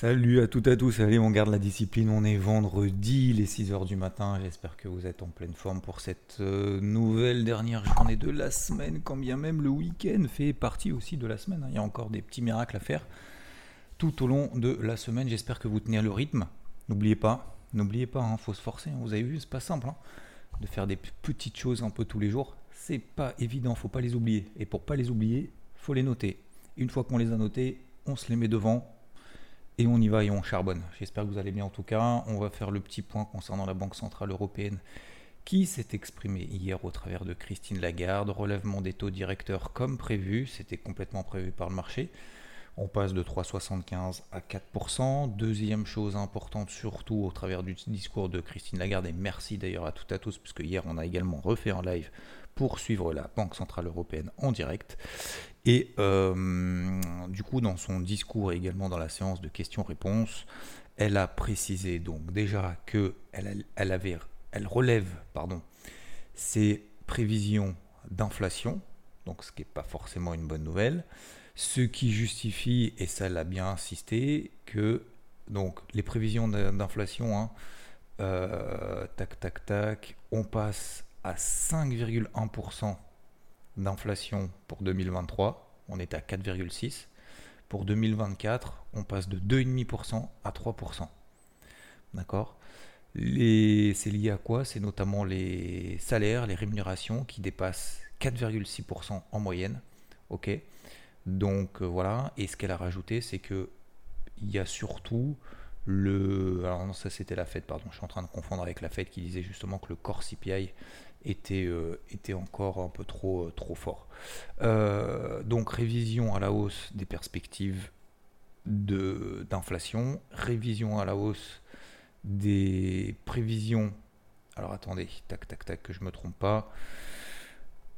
Salut à toutes et à tous, allez on garde la discipline, on est vendredi, les 6h du matin, j'espère que vous êtes en pleine forme pour cette euh, nouvelle dernière journée de la semaine, quand bien même le week-end fait partie aussi de la semaine, hein. il y a encore des petits miracles à faire tout au long de la semaine, j'espère que vous tenez le rythme, n'oubliez pas, n'oubliez pas, il hein, faut se forcer, hein. vous avez vu, c'est pas simple de faire des petites choses un peu tous les jours, c'est pas évident, faut pas les oublier, et pour pas les oublier, faut les noter, une fois qu'on les a notés, on se les met devant, et on y va et on charbonne. J'espère que vous allez bien en tout cas. On va faire le petit point concernant la Banque Centrale Européenne qui s'est exprimée hier au travers de Christine Lagarde. Relèvement des taux directeurs comme prévu, c'était complètement prévu par le marché. On passe de 3,75 à 4%. Deuxième chose importante, surtout au travers du discours de Christine Lagarde, et merci d'ailleurs à toutes et à tous, puisque hier on a également refait en live pour suivre la Banque Centrale Européenne en direct. Et euh, du coup, dans son discours et également dans la séance de questions-réponses, elle a précisé donc déjà que elle, relève ses prévisions d'inflation, donc ce qui n'est pas forcément une bonne nouvelle, ce qui justifie, et ça l'a bien insisté, que donc les prévisions d'inflation, hein, euh, tac tac tac, on passe à 5,1% d'inflation pour 2023, on est à 4,6%. Pour 2024, on passe de 2,5% à 3%. D'accord? C'est lié à quoi? C'est notamment les salaires, les rémunérations qui dépassent 4,6% en moyenne. Ok? Donc euh, voilà. Et ce qu'elle a rajouté, c'est que il y a surtout le. Alors non, ça c'était la fête, pardon. Je suis en train de confondre avec la fête qui disait justement que le corps CPI était, euh, était encore un peu trop, euh, trop fort. Euh, donc révision à la hausse des perspectives d'inflation, révision à la hausse des prévisions. Alors attendez, tac tac tac, que je me trompe pas.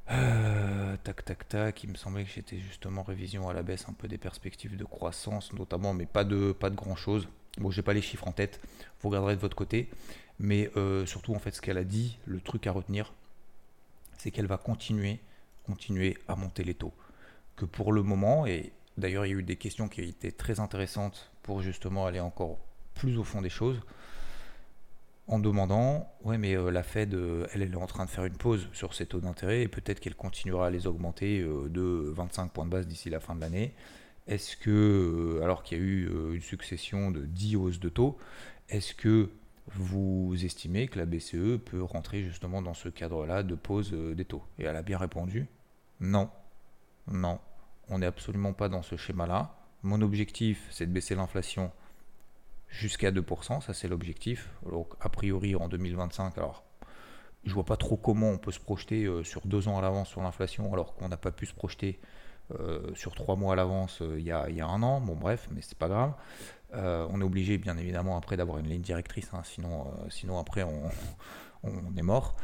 tac tac tac, il me semblait que j'étais justement révision à la baisse un peu des perspectives de croissance notamment, mais pas de, pas de grand chose. Bon, j'ai pas les chiffres en tête, vous regarderez de votre côté. Mais surtout, en fait, ce qu'elle a dit, le truc à retenir, c'est qu'elle va continuer, continuer à monter les taux. Que pour le moment, et d'ailleurs, il y a eu des questions qui étaient très intéressantes pour justement aller encore plus au fond des choses, en demandant, ouais, mais euh, la Fed, euh, elle, est en train de faire une pause sur ses taux d'intérêt et peut-être qu'elle continuera à les augmenter de 25 points de base d'ici la fin de l'année. Est-ce que, alors qu'il y a eu une succession de 10 hausses de taux, est-ce que vous estimez que la BCE peut rentrer justement dans ce cadre-là de pause euh, des taux? Et elle a bien répondu non, non, on n'est absolument pas dans ce schéma-là. Mon objectif, c'est de baisser l'inflation jusqu'à 2%, ça c'est l'objectif. Donc a priori en 2025, alors je vois pas trop comment on peut se projeter euh, sur deux ans à l'avance sur l'inflation alors qu'on n'a pas pu se projeter sur trois mois à l'avance il y, y, a un an. Bon bref, mais c'est pas grave. Euh, on est obligé, bien évidemment, après d'avoir une ligne directrice, hein, sinon, euh, sinon après on, est mort.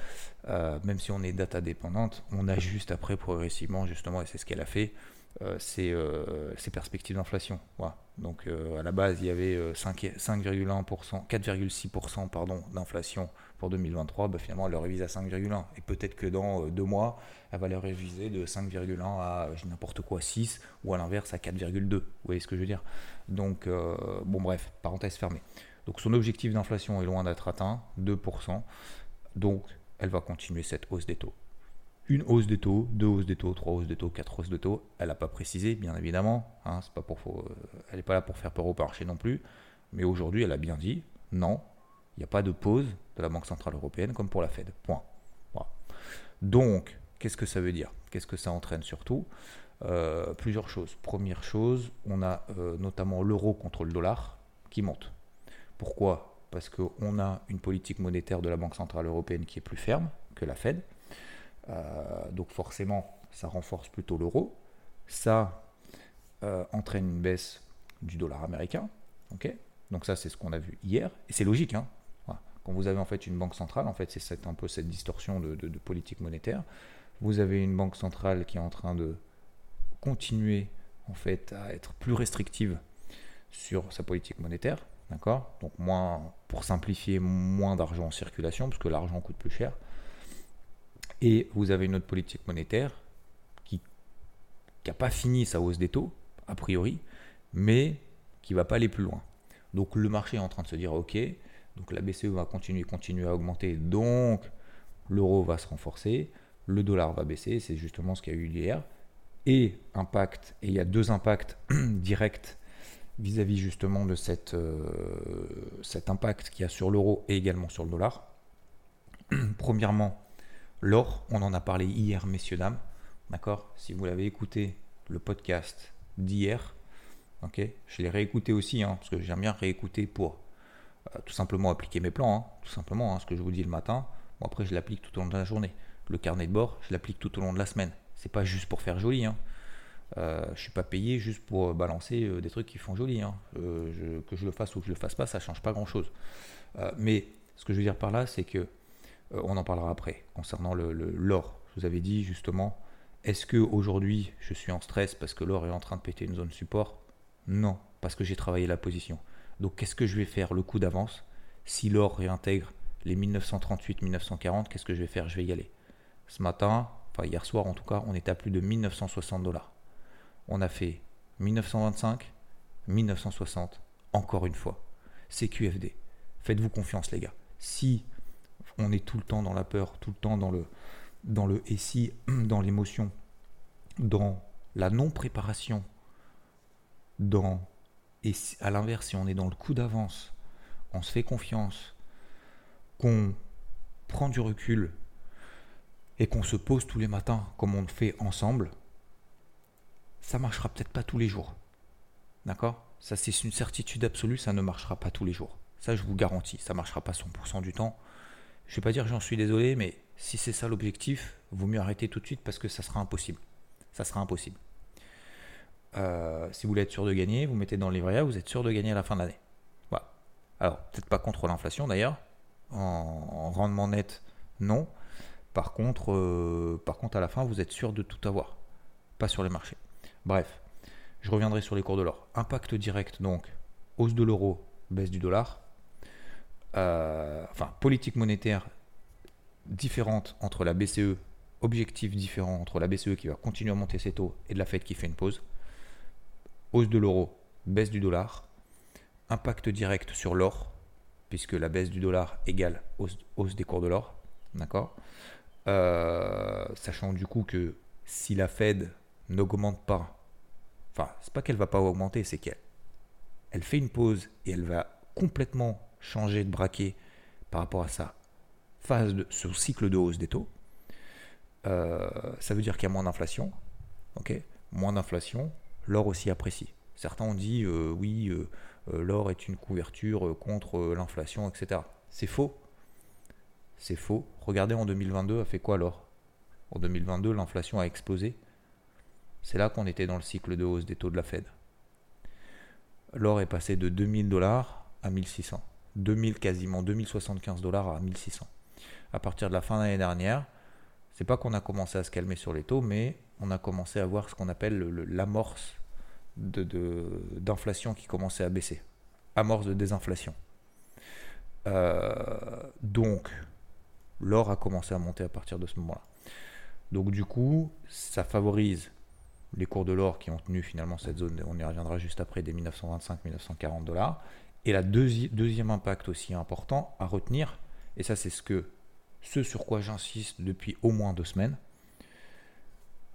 Euh, même si on est data dépendante, on ajuste après progressivement, justement, et c'est ce qu'elle a fait, ces, perspectives d'inflation. Donc à la base, il y avait 5,1%, 4,6% pardon, d'inflation pour 2023. Bah, finalement, elle le révise à 5,1. Et peut-être que dans deux mois, elle va le réviser de 5,1 à n'importe quoi 6 ou à l'inverse à 4,2. Vous voyez ce que je veux dire? Donc, euh, bon, bref, parenthèse fermée. Donc, son objectif d'inflation est loin d'être atteint, 2%. Donc, elle va continuer cette hausse des taux. Une hausse des taux, deux hausses des taux, trois hausses des taux, quatre hausses de taux. Elle n'a pas précisé, bien évidemment. Hein, euh, elle n'est pas là pour faire peur au marché non plus. Mais aujourd'hui, elle a bien dit non, il n'y a pas de pause de la Banque Centrale Européenne comme pour la Fed. Point. Donc, Qu'est-ce que ça veut dire? Qu'est-ce que ça entraîne surtout? Euh, Plusieurs choses. Première chose, on a euh, notamment l'euro contre le dollar qui monte. Pourquoi? Parce qu'on a une politique monétaire de la Banque Centrale Européenne qui est plus ferme que la Fed. Euh, donc forcément, ça renforce plutôt l'euro. Ça entraîne une baisse du dollar américain. donc ça, c'est ce qu'on a vu hier. Et c'est logique. Hein Quand vous avez en fait une banque centrale, en fait, c'est un peu cette distorsion de politique monétaire. Vous avez une banque centrale qui est en train de continuer en fait à être plus restrictive sur sa politique monétaire, d'accord? Donc moins, pour simplifier, moins d'argent en circulation, parce que l'argent coûte plus cher. Et vous avez une autre politique monétaire qui n'a pas fini sa hausse des taux, a priori, mais qui va pas aller plus loin. Donc le marché est en train de se dire ok, donc la BCE va continuer, continuer à augmenter, donc l'euro va se renforcer, le dollar va baisser, c'est justement ce qu'il y a eu hier. Et impact, et il y a deux impacts directs vis-à-vis justement de euh, cet impact qu'il y a sur l'euro et également sur le dollar. Premièrement, l'or, on en a parlé hier, messieurs, dames. D'accord? Si vous l'avez écouté, le podcast d'hier, ok Je l'ai réécouté aussi, hein, parce que j'aime bien réécouter pour euh, tout simplement appliquer mes plans, hein, tout simplement, hein, ce que je vous dis le matin. Bon, après, je l'applique tout au long de la journée. Le carnet de bord, je l'applique tout au long de la semaine. C'est pas juste pour faire joli. Hein. Euh, je suis pas payé juste pour balancer euh, des trucs qui font joli. Euh, que je le fasse ou que je le fasse pas, ça change pas grand chose. mais ce que je veux dire par là, c'est que on en parlera après concernant l'or. Je vous avais dit justement, est-ce que aujourd'hui je suis en stress parce que l'or est en train de péter une zone support? Non, parce que j'ai travaillé la position. Donc qu'est-ce que je vais faire le coup d'avance? Si l'or réintègre les 1938-1940, qu'est-ce que je vais faire? Je vais y aller. Ce matin, enfin hier soir en tout cas, on est à plus de 1960 dollars. On a fait 1925, 1960, encore une fois. C'est QFD. Faites-vous confiance les gars. Si on est tout le temps dans la peur, tout le temps dans le, dans et si, dans l'émotion, dans la non-préparation, dans et à l'inverse, si on est dans le coup d'avance, on se fait confiance, qu'on prend du recul et qu'on se pose tous les matins comme on le fait ensemble, ça marchera peut-être pas tous les jours. D'accord? Ça c'est une certitude absolue, ça ne marchera pas tous les jours. Ça je vous garantis, ça marchera pas 100% du temps. Je vais pas dire j'en suis désolé, mais si c'est ça l'objectif, vaut mieux arrêter tout de suite parce que ça sera impossible. Ça sera impossible. Euh, si vous voulez être sûr de gagner, vous mettez dans le livret A, vous êtes sûr de gagner à la fin de l'année. Voilà. Alors, peut-être pas contre l'inflation d'ailleurs. En, rendement net, non. Par contre, euh, par contre, à la fin, vous êtes sûr de tout avoir. Pas sur les marchés. Bref, je reviendrai sur les cours de l'or. Impact direct, donc, hausse de l'euro, baisse du dollar. Euh, enfin, politique monétaire différente entre la BCE, objectif différent entre la BCE qui va continuer à monter ses taux et de la Fed qui fait une pause. Hausse de l'euro, baisse du dollar, impact direct sur l'or, puisque la baisse du dollar égale hausse, des cours de l'or, d'accord? Euh, Sachant du coup que si la Fed n'augmente pas, enfin, c'est pas qu'elle va pas augmenter, c'est qu'elle elle fait une pause et elle va complètement changer de braquet par rapport à sa phase de ce cycle de hausse des taux. Euh, ça veut dire qu'il y a moins d'inflation, ok? Moins d'inflation, l'or aussi apprécie. Certains ont dit euh, oui, euh, l'or est une couverture contre l'inflation, etc. C'est faux. C'est faux. Regardez en 2022, a fait quoi l'or? En 2022, l'inflation a explosé. C'est là qu'on était dans le cycle de hausse des taux de la Fed. L'or est passé de 2000 dollars à 1600. 2000 quasiment 2075 dollars à 1600. À partir de la fin de l'année dernière, c'est pas qu'on a commencé à se calmer sur les taux, mais on a commencé à voir ce qu'on appelle l'amorce d'inflation qui commençait à baisser. Amorce de désinflation. Euh, donc, l'or a commencé à monter à partir de ce moment-là. Donc du coup, ça favorise les cours de l'or qui ont tenu finalement cette zone, on y reviendra juste après, des 1925-1940 dollars. Et la deuxième impact aussi important à retenir, et ça c'est ce, que, ce sur quoi j'insiste depuis au moins deux semaines,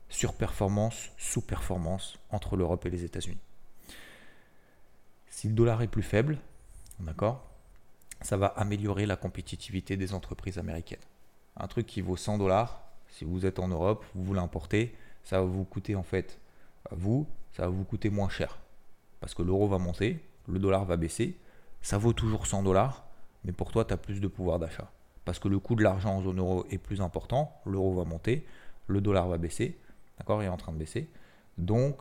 surperformance, sous-performance entre l'Europe et les États-Unis. Si le dollar est plus faible, d'accord, ça va améliorer la compétitivité des entreprises américaines. Un truc qui vaut 100 dollars, si vous êtes en Europe, vous voulez l'importer, ça va vous coûter en fait, vous, ça va vous coûter moins cher. Parce que l'euro va monter, le dollar va baisser, ça vaut toujours 100 dollars, mais pour toi, tu as plus de pouvoir d'achat. Parce que le coût de l'argent en zone euro est plus important, l'euro va monter, le dollar va baisser, D'accord Il est en train de baisser. Donc,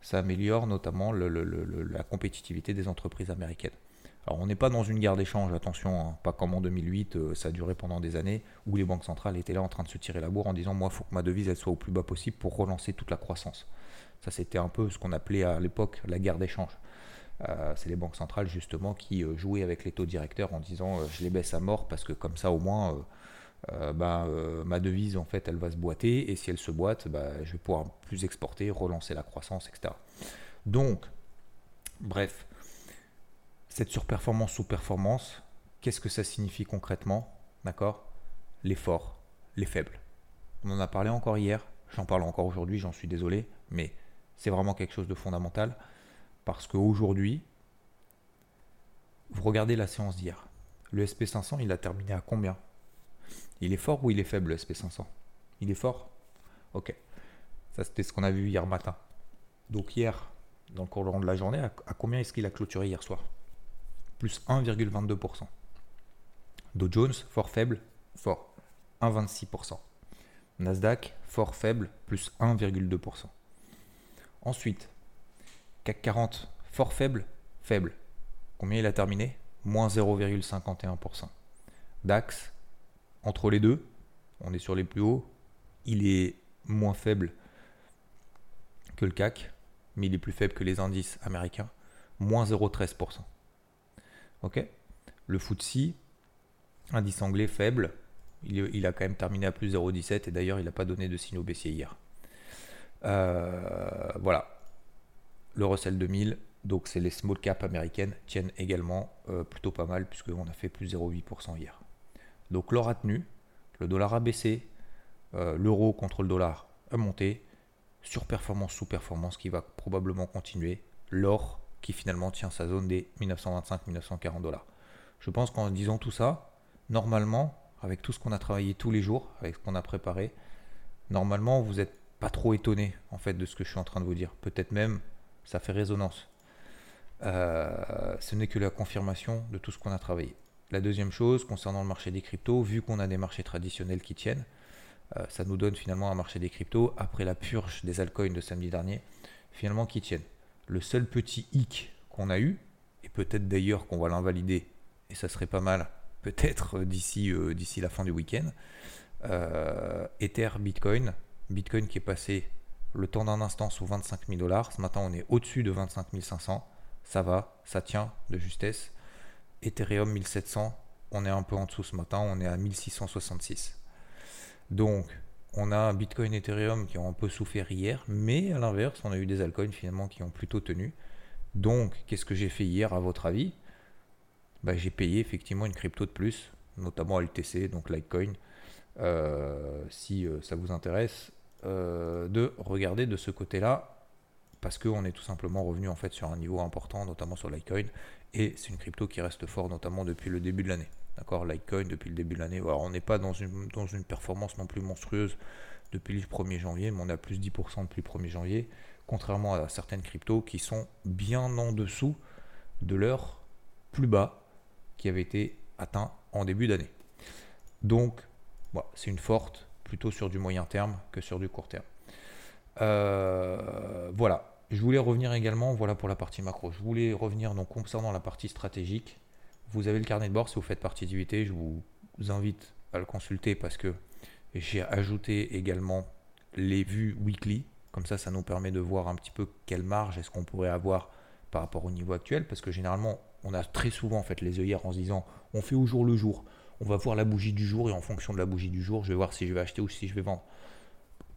ça améliore notamment la compétitivité des entreprises américaines. Alors, on n'est pas dans une guerre d'échange, attention, hein. pas comme en 2008, euh, ça a duré pendant des années, où les banques centrales étaient là en train de se tirer la bourre en disant Moi, il faut que ma devise elle soit au plus bas possible pour relancer toute la croissance. Ça, c'était un peu ce qu'on appelait à l'époque la guerre d'échange. Euh, c'est les banques centrales justement qui euh, jouaient avec les taux directeurs en disant Je les baisse à mort parce que comme ça, au moins euh, euh, ma devise, en fait, elle va se boiter, et si elle se boite, bah, je vais pouvoir plus exporter, relancer la croissance, etc. Donc, bref, Cette surperformance, sous-performance, qu'est-ce que ça signifie concrètement D'accord? Les forts, les faibles. On en a parlé encore hier, j'en parle encore aujourd'hui, j'en suis désolé, mais c'est vraiment quelque chose de fondamental parce qu'aujourd'hui, vous regardez la séance d'hier. Le SP500, il a terminé à combien? Il est fort ou il est faible, le SP500 Il est fort? Ok. Ça, c'était ce qu'on a vu hier matin. Donc hier, dans le cours de la journée, à, combien est-ce qu'il a clôturé hier soir? Plus 1,22%. Dow Jones, fort faible, fort, 1,26%. Nasdaq, fort faible, plus 1,2%. Ensuite, CAC 40, fort faible, faible. Combien il a terminé? Moins 0,51%. DAX, entre les deux, on est sur les plus hauts, il est moins faible que le CAC, mais il est plus faible que les indices américains, moins 0,13%. Ok? Le FTSE, indice anglais faible, il, a quand même terminé à plus 0,17 et d'ailleurs il n'a pas donné de signaux baissiers hier. Euh, voilà. Le Russell 2000, donc c'est les small caps américaines, tiennent également euh, plutôt pas mal puisqu'on a fait plus 0,8% hier. Donc l'or a tenu, le dollar a baissé, euh, l'euro contre le dollar a monté, surperformance, sous-performance qui va probablement continuer, l'or qui finalement tient sa zone des 1925-1940 dollars. Je pense qu'en disant tout ça, normalement, avec tout ce qu'on a travaillé tous les jours, avec ce qu'on a préparé, normalement vous n'êtes pas trop étonné en fait de ce que je suis en train de vous dire. Peut-être même ça fait résonance. Euh, ce n'est que la confirmation de tout ce qu'on a travaillé. La deuxième chose, concernant le marché des cryptos, vu qu'on a des marchés traditionnels qui tiennent, euh, ça nous donne finalement un marché des cryptos, après la purge des altcoins de samedi dernier, finalement qui tiennent. Le seul petit hic qu'on a eu, et peut-être d'ailleurs qu'on va l'invalider, et ça serait pas mal, peut-être d'ici euh, d'ici la fin du week-end, Ether, Bitcoin, Bitcoin qui est passé le temps d'un instant sous 25 000 dollars, ce matin on est au-dessus de 25 500, ça va, ça tient de justesse. Ethereum 1700, on est un peu en dessous ce matin, on est à 1666. Donc, on a Bitcoin et Ethereum qui ont un peu souffert hier, mais à l'inverse, on a eu des altcoins finalement qui ont plutôt tenu. Donc, qu'est-ce que j'ai fait hier à votre avis? Bah, J'ai payé effectivement une crypto de plus, notamment LTC, donc Litecoin. Euh, si euh, ça vous intéresse, euh, de regarder de ce côté-là, parce qu'on est tout simplement revenu en fait sur un niveau important, notamment sur Litecoin, et c'est une crypto qui reste fort, notamment depuis le début de l'année. D'accord? Litecoin depuis le début de l'année. on n'est pas dans une, performance non plus monstrueuse depuis le 1er janvier, mais on a plus 10% depuis le 1er janvier, contrairement à certaines cryptos qui sont bien en dessous de leur plus bas qui avait été atteint en début d'année. Donc, c'est une forte plutôt sur du moyen terme que sur du court terme. Euh, voilà. Je voulais revenir également, voilà pour la partie macro. Je voulais revenir donc concernant la partie stratégique. Vous avez le carnet de bord si vous faites partie d'UIT. Je vous invite à le consulter parce que j'ai ajouté également les vues weekly. Comme ça, ça nous permet de voir un petit peu quelle marge est-ce qu'on pourrait avoir par rapport au niveau actuel. Parce que généralement, on a très souvent en fait les œillères en se disant on fait au jour le jour. On va voir la bougie du jour et en fonction de la bougie du jour, je vais voir si je vais acheter ou si je vais vendre.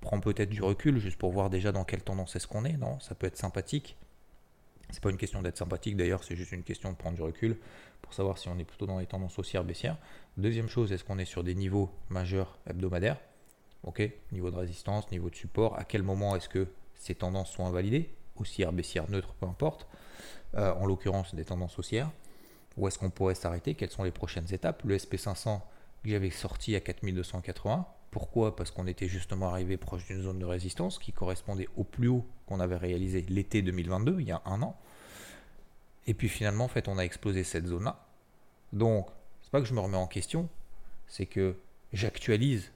Prends peut-être du recul juste pour voir déjà dans quelle tendance est-ce qu'on est. Non, ça peut être sympathique. C'est pas une question d'être sympathique d'ailleurs, c'est juste une question de prendre du recul pour savoir si on est plutôt dans les tendances haussières, baissières. Deuxième chose, est-ce qu'on est sur des niveaux majeurs hebdomadaires? Ok, niveau de résistance, niveau de support, à quel moment est-ce que ces tendances sont invalidées? Haussières, baissières, neutres, peu importe. Euh, en l'occurrence des tendances haussières. Où est-ce qu'on pourrait s'arrêter Quelles sont les prochaines étapes Le SP500 que j'avais sorti à 4280. Pourquoi? Parce qu'on était justement arrivé proche d'une zone de résistance qui correspondait au plus haut qu'on avait réalisé l'été 2022, il y a un an. Et puis finalement, en fait, on a explosé cette zone-là. Donc, c'est pas que je me remets en question, c'est que j'actualise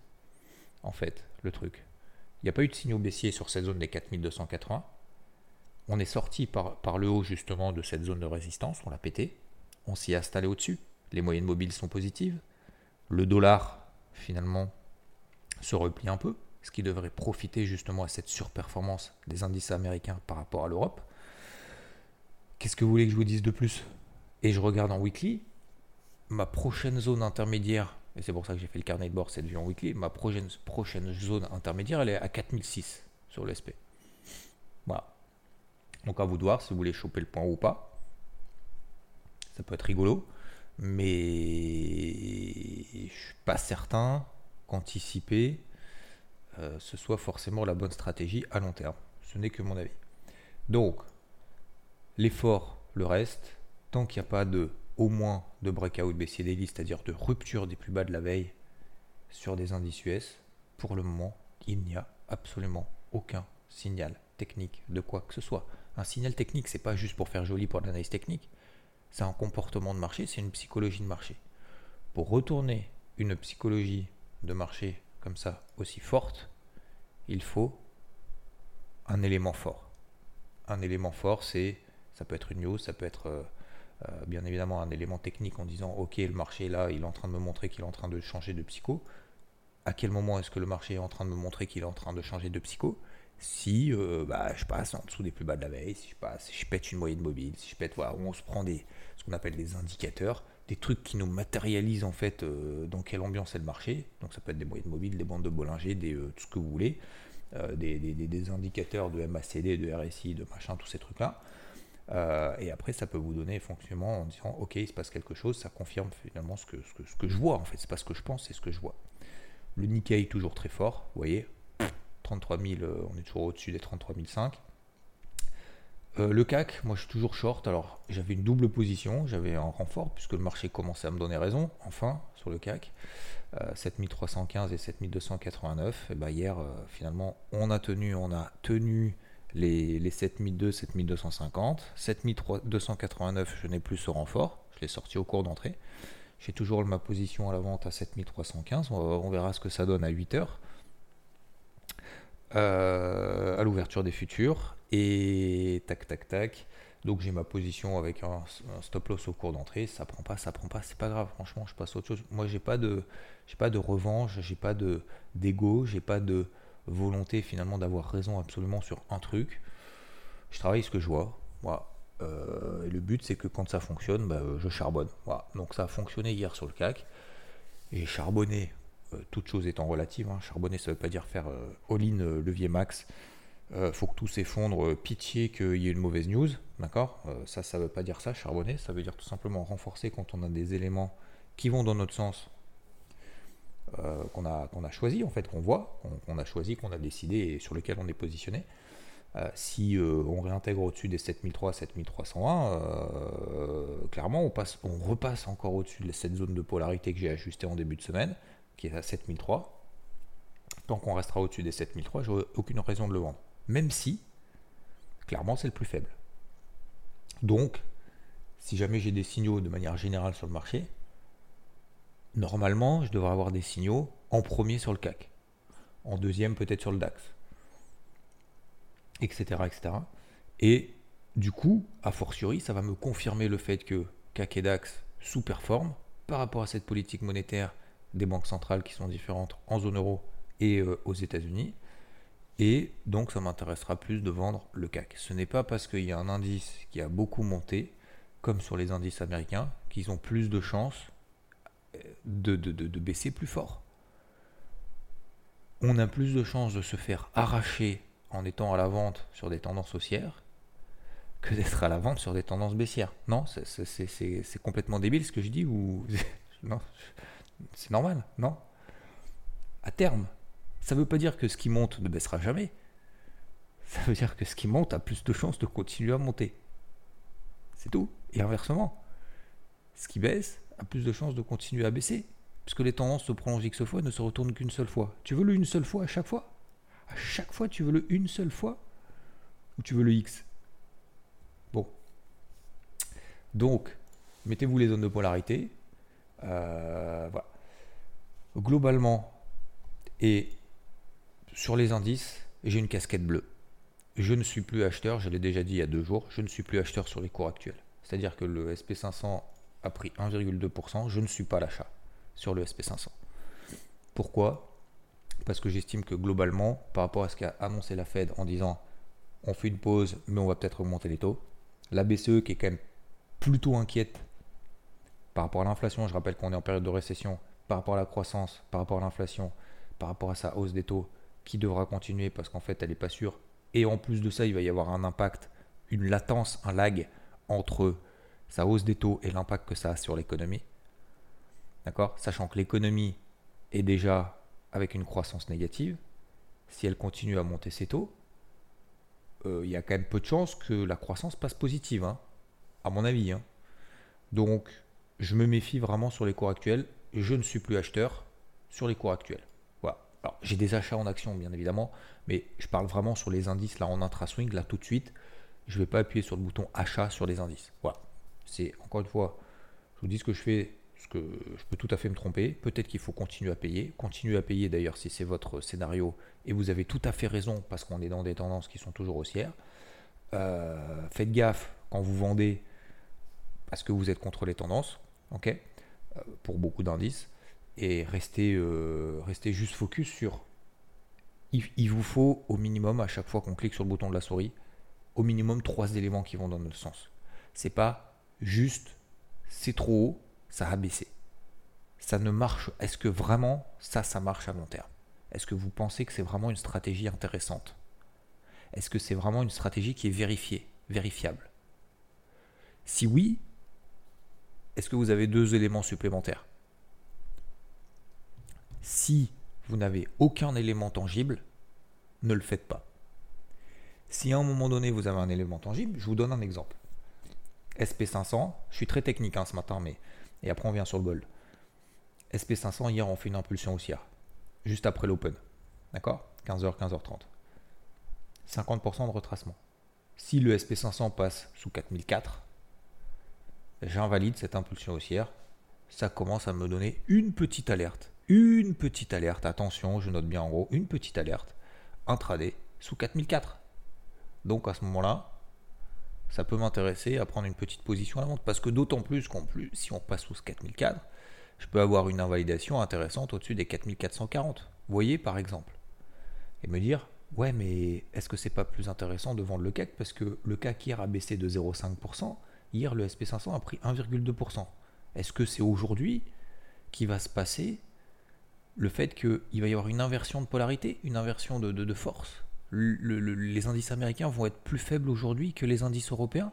en fait le truc. Il n'y a pas eu de signaux baissiers sur cette zone des 4280. On est sorti par, par le haut justement de cette zone de résistance, on l'a pété, on s'y est installé au-dessus. Les moyennes mobiles sont positives. Le dollar, finalement, se replie un peu, ce qui devrait profiter justement à cette surperformance des indices américains par rapport à l'Europe. Qu'est-ce que vous voulez que je vous dise de plus? Et je regarde en weekly, ma prochaine zone intermédiaire, et c'est pour ça que j'ai fait le carnet de bord cette vue en weekly, ma prochaine, zone intermédiaire, elle est à 4006 sur l'SP. Voilà. Donc à vous de voir si vous voulez choper le point ou pas. Ça peut être rigolo, mais je suis pas certain qu'anticiper euh, ce soit forcément la bonne stratégie à long terme. Ce n'est que mon avis. Donc, l'effort, le reste, tant qu'il n'y a pas de au moins de breakout baissier daily, c'est-à-dire de rupture des plus bas de la veille sur des indices US, pour le moment, il n'y a absolument aucun signal technique de quoi que ce soit. Un signal technique, c'est pas juste pour faire joli pour l'analyse technique, c'est un comportement de marché, c'est une psychologie de marché. Pour retourner une psychologie de marché comme ça aussi forte, il faut un élément fort. Un élément fort, c'est ça peut être une news, ça peut être euh, euh, bien évidemment un élément technique en disant ok le marché là il est en train de me montrer qu'il est en train de changer de psycho. À quel moment est-ce que le marché est en train de me montrer qu'il est en train de changer de psycho? Si euh, bah, je passe en dessous des plus bas de la veille, si je passe, je pète une moyenne mobile, si je pète, voilà, on se prend des, ce qu'on appelle des indicateurs, des trucs qui nous matérialisent en fait euh, dans quelle ambiance est le marché. Donc ça peut être des moyennes mobiles, des bandes de Bollinger, des, euh, tout ce que vous voulez, des, des, des, indicateurs de MACD, de RSI, de machin, tous ces trucs-là. et après, ça peut vous donner fonctionnement en disant, ok, il se passe quelque chose, ça confirme finalement ce que, ce que, ce que je vois en fait. C'est pas ce que je pense, c'est ce que je vois. Le Nikkei toujours très fort, vous voyez, 33 000, euh, on est toujours au-dessus des 33 500. Euh, le CAC, moi je suis toujours short. Alors j'avais une double position, j'avais un renfort puisque le marché commençait à me donner raison, enfin, sur le CAC. 7315 euh, et 7289. Et bah hier, finalement, on a tenu, on a tenu les, les 7200, 7250. 7289, je n'ai plus ce renfort, je l'ai sorti au cours d'entrée. J'ai toujours ma position à la vente à 7315. On, on verra ce que ça donne à 8 heures. Euh, à l'ouverture des futurs. Et tac, tac, tac. Donc j'ai ma position avec un, stop loss au cours d'entrée. Ça prend pas, ça prend pas, c'est pas grave. Franchement, je passe autre chose. Moi, j'ai pas de, j'ai pas de revanche, j'ai pas de d'ego, j'ai pas de volonté finalement d'avoir raison absolument sur un truc. Je travaille ce que je vois. Voilà. Euh, le but, c'est que quand ça fonctionne, bah, je charbonne. Voilà. Donc ça a fonctionné hier sur le CAC. Et charbonner euh, toute chose étant relative, hein, charbonner ça veut pas dire faire euh, all-in euh, levier max, faut que tout s'effondre, pitié qu'il y ait une mauvaise news, d'accord? Ça, ça veut pas dire ça, charbonner, ça veut dire tout simplement renforcer quand on a des éléments qui vont dans notre sens, qu'on a, qu'on a choisi, en fait, qu'on voit, qu'on a choisi, qu'on a décidé et sur lesquels on est positionné. si on réintègre au-dessus des 7003, 7301, clairement, on, on repasse encore au-dessus de cette zone de polarité que j'ai ajustée en début de semaine qui est à 7003. Tant qu'on restera au-dessus des 7003, j'aurai aucune raison de le vendre. Même si, clairement, c'est le plus faible. Donc, si jamais j'ai des signaux de manière générale sur le marché, normalement, je devrais avoir des signaux en premier sur le CAC, en deuxième peut-être sur le DAX, etc., etc. Et du coup, a fortiori, ça va me confirmer le fait que CAC et DAX sous-performent par rapport à cette politique monétaire des banques centrales qui sont différentes en zone euro et euh, aux États-Unis. Et donc ça m'intéressera plus de vendre le CAC. Ce n'est pas parce qu'il y a un indice qui a beaucoup monté, comme sur les indices américains, qu'ils ont plus de chances euh, de, de, baisser plus fort. On a plus de chances de se faire arracher en étant à la vente sur des tendances haussières que d'être à la vente sur des tendances baissières. Non, c'est complètement débile ce que je dis ou non c'est normal, non? À terme. Ça ne veut pas dire que ce qui monte ne baissera jamais. Ça veut dire que ce qui monte a plus de chances de continuer à monter. C'est tout. Et inversement, ce qui baisse a plus de chances de continuer à baisser. Puisque les tendances se prolongent X fois et ne se retournent qu'une seule fois. Tu veux le une seule fois à chaque fois? À chaque fois, tu veux le une seule fois? Ou tu veux le X? Bon. Donc, mettez-vous les zones de polarité. Euh. Globalement, et sur les indices, j'ai une casquette bleue. Je ne suis plus acheteur, je l'ai déjà dit il y a deux jours, je ne suis plus acheteur sur les cours actuels. C'est-à-dire que le SP500 a pris 1,2%, je ne suis pas l'achat sur le SP500. Pourquoi? Parce que j'estime que globalement, par rapport à ce qu'a annoncé la Fed en disant on fait une pause, mais on va peut-être augmenter les taux, la BCE qui est quand même plutôt inquiète par rapport à l'inflation, je rappelle qu'on est en période de récession, par rapport à la croissance, par rapport à l'inflation, par rapport à sa hausse des taux, qui devra continuer parce qu'en fait elle n'est pas sûre. Et en plus de ça, il va y avoir un impact, une latence, un lag entre sa hausse des taux et l'impact que ça a sur l'économie. D'accord? Sachant que l'économie est déjà avec une croissance négative. Si elle continue à monter ses taux, euh, il y a quand même peu de chances que la croissance passe positive, hein, à mon avis. Hein. Donc, je me méfie vraiment sur les cours actuels. Je ne suis plus acheteur sur les cours actuels. Voilà. Alors, j'ai des achats en actions, bien évidemment, mais je parle vraiment sur les indices là en intra-swing, là tout de suite. Je ne vais pas appuyer sur le bouton achat sur les indices. Voilà. C'est encore une fois, je vous dis ce que je fais, ce que je peux tout à fait me tromper. Peut-être qu'il faut continuer à payer. Continuer à payer d'ailleurs si c'est votre scénario et vous avez tout à fait raison parce qu'on est dans des tendances qui sont toujours haussières. Euh, faites gaffe quand vous vendez parce que vous êtes contre les tendances, ok euh, Pour beaucoup d'indices. Et restez, euh, restez juste focus sur. Il, vous faut au minimum, à chaque fois qu'on clique sur le bouton de la souris, au minimum trois éléments qui vont dans notre sens. C'est pas juste c'est trop haut, ça a baissé. Ça ne marche. Est-ce que vraiment ça, ça marche à long terme? Est-ce que vous pensez que c'est vraiment une stratégie intéressante? Est-ce que c'est vraiment une stratégie qui est vérifiée, vérifiable? Si oui, est-ce que vous avez deux éléments supplémentaires? Si vous n'avez aucun élément tangible, ne le faites pas. Si à un moment donné vous avez un élément tangible, je vous donne un exemple. SP500, je suis très technique hein, ce matin, mais et après on vient sur le gold. SP500, hier on fait une impulsion haussière, juste après l'open. D'accord? 15h, 15h30. 50% de retracement. Si le SP500 passe sous 4004, j'invalide cette impulsion haussière. Ça commence à me donner une petite alerte. Une petite alerte. Attention, je note bien en gros, une petite alerte. Intraday sous 4004. Donc à ce moment-là, ça peut m'intéresser à prendre une petite position à la vente. Parce que d'autant plus qu'en plus, si on passe sous 4004, je peux avoir une invalidation intéressante au-dessus des 4440. Vous voyez par exemple. Et me dire, ouais, mais est-ce que c'est pas plus intéressant de vendre le CAC? Parce que le CAC hier a baissé de 0,5%. Hier, le SP500 a pris 1,2%. Est-ce que c'est aujourd'hui qui va se passer le fait qu'il va y avoir une inversion de polarité, une inversion de, force? Les indices américains vont être plus faibles aujourd'hui que les indices européens?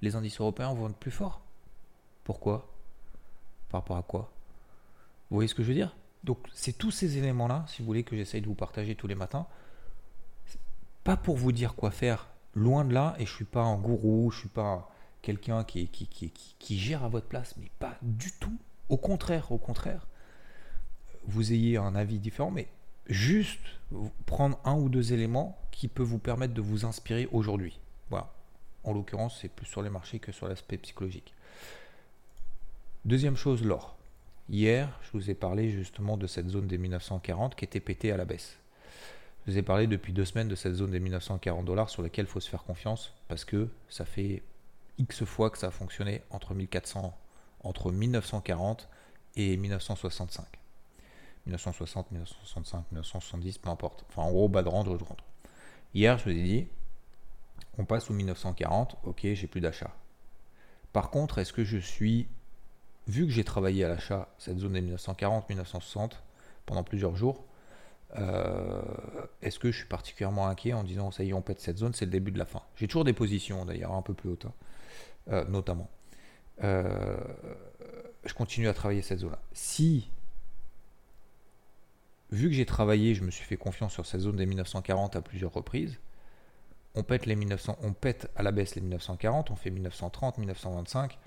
Les indices européens vont être plus forts? Pourquoi? Par rapport à quoi? Vous voyez ce que je veux dire? Donc c'est tous ces éléments-là, si vous voulez, que j'essaye de vous partager tous les matins. Pas pour vous dire quoi faire, loin de là, et je suis pas un gourou, je suis pas quelqu'un qui, qui, qui, qui, gère à votre place, mais pas du tout. Au contraire, au contraire, vous ayez un avis différent, mais juste prendre un ou deux éléments qui peuvent vous permettre de vous inspirer aujourd'hui. Voilà. En l'occurrence, c'est plus sur les marchés que sur l'aspect psychologique. Deuxième chose, l'or. Hier, je vous ai parlé justement de cette zone des 1940 qui était pétée à la baisse. Je vous ai parlé depuis deux semaines de cette zone des 1940 dollars sur laquelle il faut se faire confiance parce que ça fait X fois que ça a fonctionné entre 1400, entre 1940 et 1965. 1960, 1965, 1970, peu importe. Enfin, en gros, bas de range, je rentre. Hier, je vous ai dit, on passe au 1940, ok, j'ai plus d'achat. Par contre, est-ce que je suis, vu que j'ai travaillé à l'achat, cette zone des 1940, 1960, pendant plusieurs jours, euh, est-ce que je suis particulièrement inquiet en disant ça y est, on pète cette zone, c'est le début de la fin? J'ai toujours des positions d'ailleurs un peu plus hautes. Hein. Euh, notamment. Euh, je continue à travailler cette zone-là. Si, vu que j'ai travaillé, je me suis fait confiance sur cette zone des 1940 à plusieurs reprises, on pète, les 1900, on pète à la baisse les 1940, on fait 1930, 1925,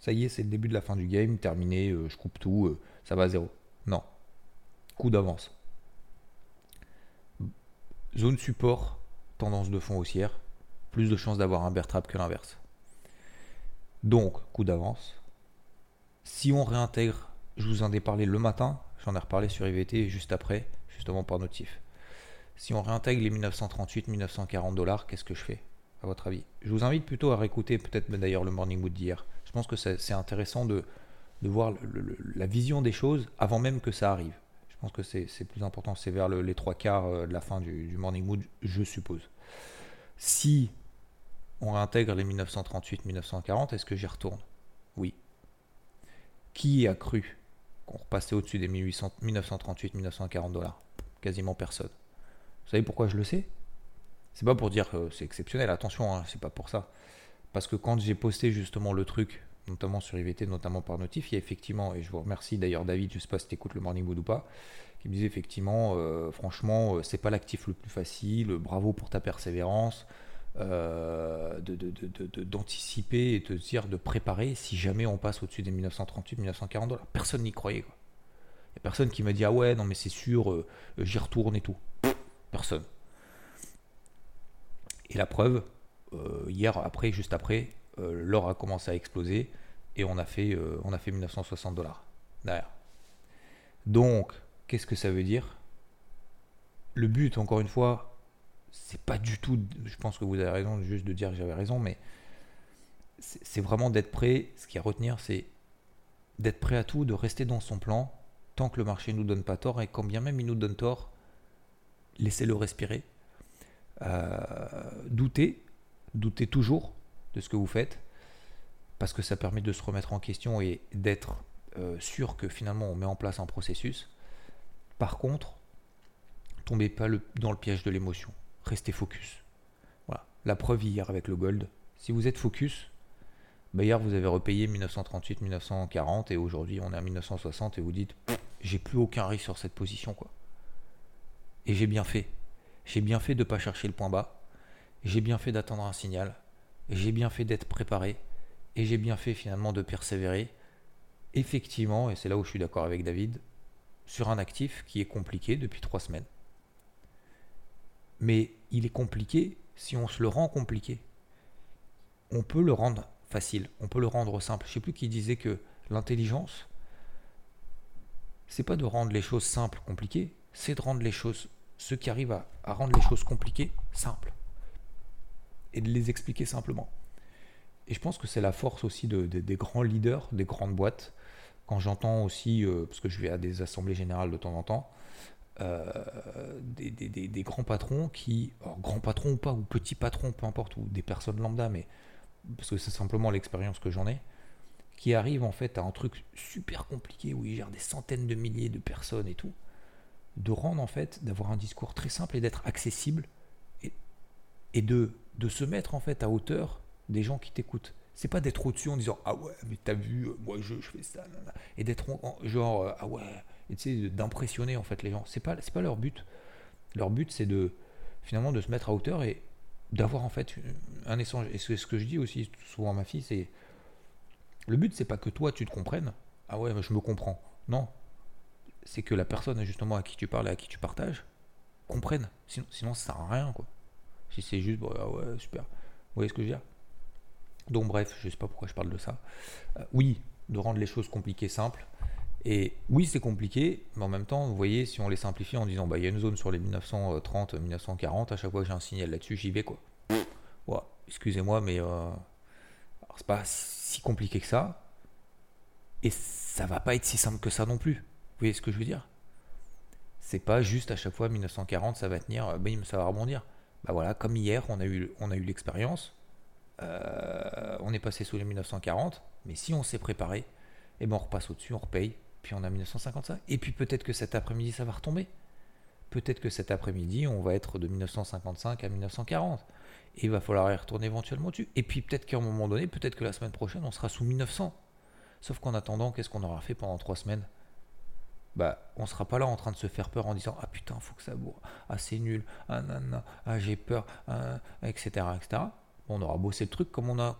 ça y est, c'est le début de la fin du game, terminé, euh, je coupe tout, ça va à zéro. Non. Coup d'avance. Zone support, tendance de fond haussière, plus de chances d'avoir un bear trap que l'inverse. Donc, coup d'avance. Si on réintègre, je vous en ai parlé le matin, j'en ai reparlé sur IVT juste après, justement par notif. Si on réintègre les 1938-1940 dollars, qu'est-ce que je fais, à votre avis? Je vous invite plutôt à réécouter peut-être d'ailleurs le Morning Mood d'hier. Je pense que c'est intéressant de, voir la vision des choses avant même que ça arrive. Je pense que c'est plus important, c'est vers les trois quarts euh, de la fin du Morning Mood, je suppose. Si on réintègre les 1938-1940, est-ce que j'y retourne? Oui. Qui a cru qu'on repassait au-dessus des 1938-1940 dollars? Quasiment personne. Vous savez pourquoi je le sais? C'est pas pour dire que c'est exceptionnel, attention, hein, c'est pas pour ça. Parce que quand j'ai posté justement le truc, notamment sur IVT, notamment par notif, il y a effectivement, et je vous remercie d'ailleurs David, je sais pas si tu écoutes le Morning Mood ou pas, qui me disait effectivement, euh, franchement, euh, c'est pas l'actif le plus facile, bravo pour ta persévérance, euh, d'anticiper et de dire, de préparer si jamais on passe au-dessus des 1938-1940 dollars. Personne n'y croyait. Il n'y a personne qui m'a dit, ah ouais, non mais c'est sûr, j'y retourne et tout. Personne. Et la preuve, hier, après, juste après, l'or a commencé à exploser et on a fait, on a fait 1960 dollars derrière. Donc, Qu'est-ce que ça veut dire? Le but, encore une fois, c'est pas du tout. Je pense que vous avez raison juste de dire que j'avais raison, mais c'est vraiment d'être prêt. Ce qui à retenir, c'est d'être prêt à tout, de rester dans son plan tant que le marché ne nous donne pas tort et quand bien même il nous donne tort, laissez-le respirer. Euh, doutez, doutez toujours de ce que vous faites parce que ça permet de se remettre en question et d'être euh, sûr que finalement on met en place un processus. Par contre, tombez pas dans le piège de l'émotion. Restez focus. Voilà. La preuve hier avec le gold. Si vous êtes focus, bah hier vous avez repayé 1938, 1940 et aujourd'hui on est à 1960 et vous dites j'ai plus aucun risque sur cette position quoi. Et j'ai bien fait. J'ai bien fait de ne pas chercher le point bas. J'ai bien fait d'attendre un signal. J'ai bien fait d'être préparé. Et j'ai bien fait finalement de persévérer. Effectivement, et c'est là où je suis d'accord avec David, sur un actif qui est compliqué depuis trois semaines. Mais il est compliqué si on se le rend compliqué. On peut le rendre facile, on peut le rendre simple. Je sais plus qui disait que l'intelligence, c'est pas de rendre les choses simples compliquées, c'est de rendre les choses, ceux qui arrivent à, rendre les choses compliquées simples. Et de les expliquer simplement. Et je pense que c'est la force aussi des grands leaders, des grandes boîtes, quand j'entends aussi, euh, parce que je vais à des assemblées générales de temps en temps, euh, des, grands patrons qui, grands patrons ou pas, ou petits patrons, peu importe, ou des personnes lambda, mais parce que c'est simplement l'expérience que j'en ai, qui arrivent en fait à un truc super compliqué où ils gèrent des centaines de milliers de personnes et tout, de rendre en fait, d'avoir un discours très simple et d'être accessible et, de se mettre en fait à hauteur des gens qui t'écoutent. C'est pas d'être au-dessus en disant ah ouais mais t'as vu euh, moi je, fais ça et d'être genre euh, ah ouais et d'impressionner en fait les gens. C'est pas c'est pas leur but. Leur but c'est de finalement de se mettre à hauteur et d'avoir en fait un échange. Et c'est ce que je dis aussi souvent à ma fille c'est le but c'est pas que toi tu te comprennes. Ah ouais je me comprends. Non. C'est que la personne justement à qui tu parles et à qui tu partages comprenne. Sinon sinon ça sert à rien quoi. Si c'est juste ah ouais super. Vous voyez ce que je veux dire? Donc bref, je ne sais pas pourquoi je parle de ça. Euh, oui, de rendre les choses compliquées simples. Et oui, c'est compliqué, mais en même temps, vous voyez, si on les simplifie en disant, bah, il y a une zone sur les 1930, 1940, à chaque fois que j'ai un signal là-dessus, j'y vais, quoi. Ouais, excusez-moi, mais euh, c'est pas si compliqué que ça. Et ça va pas être si simple que ça non plus. Vous voyez ce que je veux dire? C'est pas juste à chaque fois 1940, ça va tenir, bim, ça va rebondir. Bah voilà, comme hier, on a eu, on a l'expérience. Euh, on est passé sous les 1940, mais si on s'est préparé, eh ben on repasse au-dessus, on repaye, puis on a 1955. Et puis peut-être que cet après-midi, ça va retomber. Peut-être que cet après-midi, on va être de 1955 à 1940. Et il va falloir y retourner éventuellement dessus. Et puis peut-être qu'à un moment donné, peut-être que la semaine prochaine, on sera sous 1900. Sauf qu'en attendant, qu'est-ce qu'on aura fait pendant trois semaines? Bah, on sera pas là en train de se faire peur en disant ah putain faut que ça bourre ah c'est nul ah non non ah j'ai peur ah, etc etc on aura bossé le truc comme on a,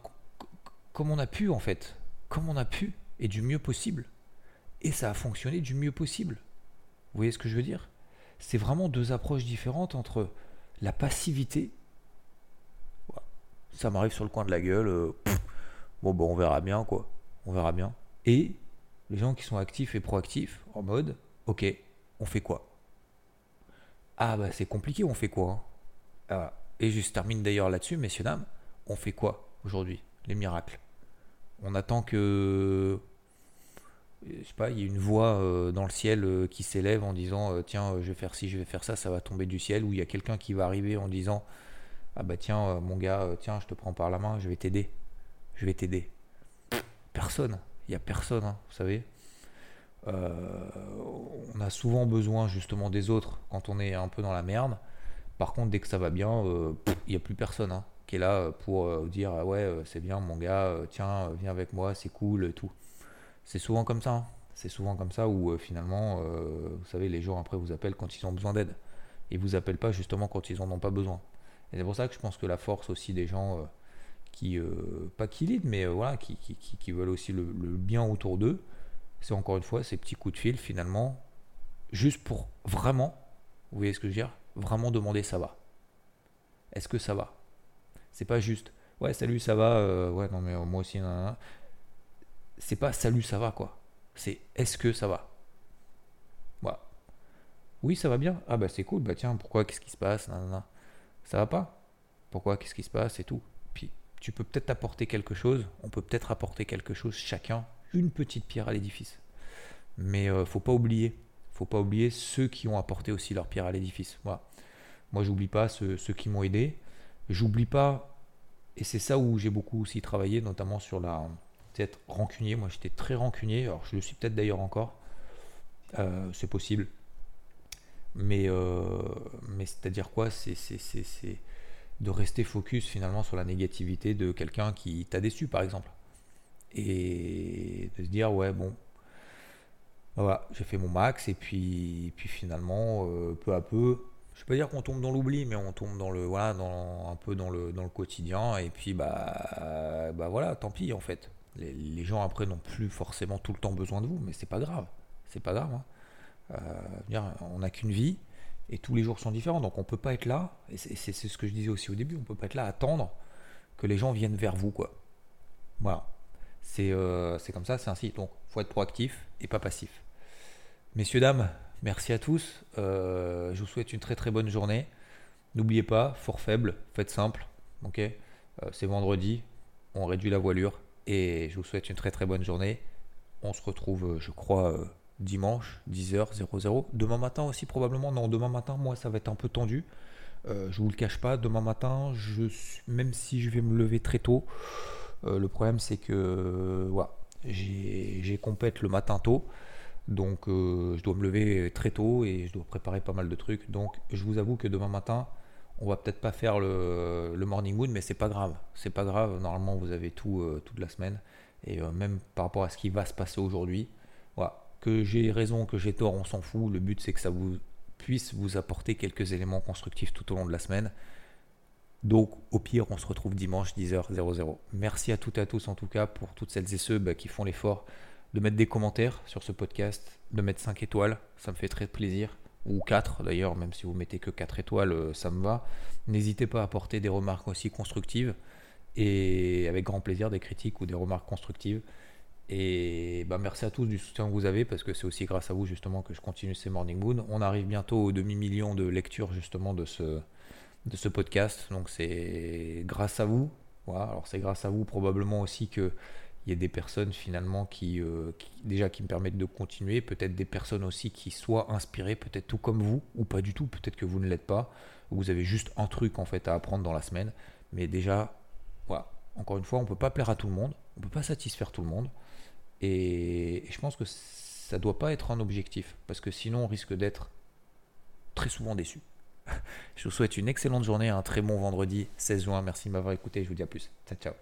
comme on a pu en fait, comme on a pu et du mieux possible. Et ça a fonctionné du mieux possible. Vous voyez ce que je veux dire? C'est vraiment deux approches différentes entre la passivité. Ça m'arrive sur le coin de la gueule. Euh, bon, bon, on verra bien quoi. On verra bien. Et les gens qui sont actifs et proactifs en mode, ok, on fait quoi? Ah bah c'est compliqué, on fait quoi hein? Ah, Et je termine d'ailleurs là-dessus, messieurs dames on fait quoi aujourd'hui? Les miracles. On attend que je sais pas, il y a une voix euh, dans le ciel euh, qui s'élève en disant euh, tiens, je vais faire ci, je vais faire ça, ça va tomber du ciel, ou il y a quelqu'un qui va arriver en disant ah bah tiens, mon gars, tiens, je te prends par la main, je vais t'aider, je vais t'aider. Personne, il y a personne, hein, vous savez. on a souvent besoin justement des autres quand on est un peu dans la merde. Par contre, dès que ça va bien, il n'y a plus personne. Hein. qui est là pour dire ah ouais c'est bien mon gars, tiens viens avec moi, c'est cool et tout. C'est souvent comme ça. Hein. C'est souvent comme ça où finalement, vous savez, les gens après vous appellent quand ils ont besoin d'aide. Ils vous appellent pas justement quand ils en ont pas besoin. Et c'est pour ça que je pense que la force aussi des gens qui, pas qui lead, mais voilà, qui, qui, qui, veulent aussi le, bien autour d'eux, c'est encore une fois ces petits coups de fil finalement, juste pour vraiment, vous voyez ce que je veux dire, vraiment demander ça va. Est-ce que ça va? C'est pas juste, ouais, salut, ça va, euh, ouais, non, mais euh, moi aussi, c'est pas salut, ça va, quoi. C'est est-ce que ça va? Voilà. Oui, ça va bien. Ah, bah c'est cool, bah tiens, pourquoi? Qu'est-ce qui se passe? Ça va pas? Pourquoi? Qu'est-ce qui se passe? Et tout. Puis, tu peux peut-être apporter quelque chose, on peut peut-être apporter quelque chose chacun, une petite pierre à l'édifice. Mais euh, faut pas oublier, faut pas oublier ceux qui ont apporté aussi leur pierre à l'édifice. Voilà. Moi, j'oublie pas ceux, qui m'ont aidé. J'oublie pas, et c'est ça où j'ai beaucoup aussi travaillé, notamment sur la peut-être rancunier. Moi, j'étais très rancunier. Alors, je le suis peut-être d'ailleurs encore. Euh, c'est possible. Mais, euh, mais c'est-à-dire quoi? C'est de rester focus finalement sur la négativité de quelqu'un qui t'a déçu, par exemple. Et de se dire, ouais, bon, voilà, j'ai fait mon max, et puis, puis finalement, euh, peu à peu, je peux dire qu'on tombe dans l'oubli, mais on tombe dans le voilà, dans, un peu dans le, dans le quotidien. Et puis bah, bah voilà, tant pis en fait. Les, gens après n'ont plus forcément tout le temps besoin de vous, mais c'est pas grave. C'est pas grave. Hein. Euh, on n'a qu'une vie et tous les jours sont différents, donc on peut pas être là. Et c'est ce que je disais aussi au début, on peut pas être là à attendre que les gens viennent vers vous quoi. Voilà. C'est euh, comme ça, c'est ainsi. Donc faut être proactif et pas passif. Messieurs dames, Merci à tous. Euh, je vous souhaite une très très bonne journée. N'oubliez pas, fort faible, faites simple. C'est vendredi, on réduit la voilure et je vous souhaite une très très bonne journée. On se retrouve, euh, je crois, dimanche 10h00. Demain matin aussi probablement. Non, demain matin, moi, ça va être un peu tendu. je vous le cache pas. Demain matin, même si je vais me lever très tôt, le problème c'est que j'ai compète le matin tôt. Donc euh, je dois me lever très tôt et je dois préparer pas mal de trucs. Donc je vous avoue que demain matin, on va peut-être pas faire le, morning mood, mais c'est pas grave. C'est pas grave. Normalement, vous avez tout euh, toute la semaine. Et euh, même par rapport à ce qui va se passer aujourd'hui, voilà. Que j'ai raison, que j'ai tort, on s'en fout. Le but c'est que ça puisse vous apporter quelques éléments constructifs tout au long de la semaine. Donc au pire, on se retrouve dimanche 10h00. Merci à toutes et à tous en tout cas pour toutes celles et ceux bah, qui font l'effort de mettre des commentaires sur ce podcast, de mettre 5 étoiles, ça me fait très plaisir. Ou 4 d'ailleurs, même si vous mettez que 4 étoiles, euh, ça me va. N'hésitez pas à apporter des remarques aussi constructives et avec grand plaisir des critiques ou des remarques constructives. Et bah, merci à tous du soutien que vous avez parce que c'est aussi grâce à vous justement que je continue ces Morning Moon. On arrive bientôt au demi-million de lectures justement de ce, de ce podcast. Donc c'est grâce à vous. Voilà. Alors c'est grâce à vous probablement aussi que il y a des personnes finalement euh, qui, déjà qui me permettent de continuer, peut-être des personnes aussi qui soient inspirées, peut-être tout comme vous, ou pas du tout, peut-être que vous ne l'êtes pas, ou vous avez juste un truc en à apprendre dans la semaine, mais déjà, voilà, encore une fois, on ne peut pas plaire à tout le monde, on ne peut pas satisfaire tout le monde, et, je pense que ça ne doit pas être un objectif, parce que sinon on risque d'être très souvent déçu. je vous souhaite une excellente journée, un très bon vendredi. 16 juin, merci de m'avoir écouté, je vous dis à plus, ciao ciao.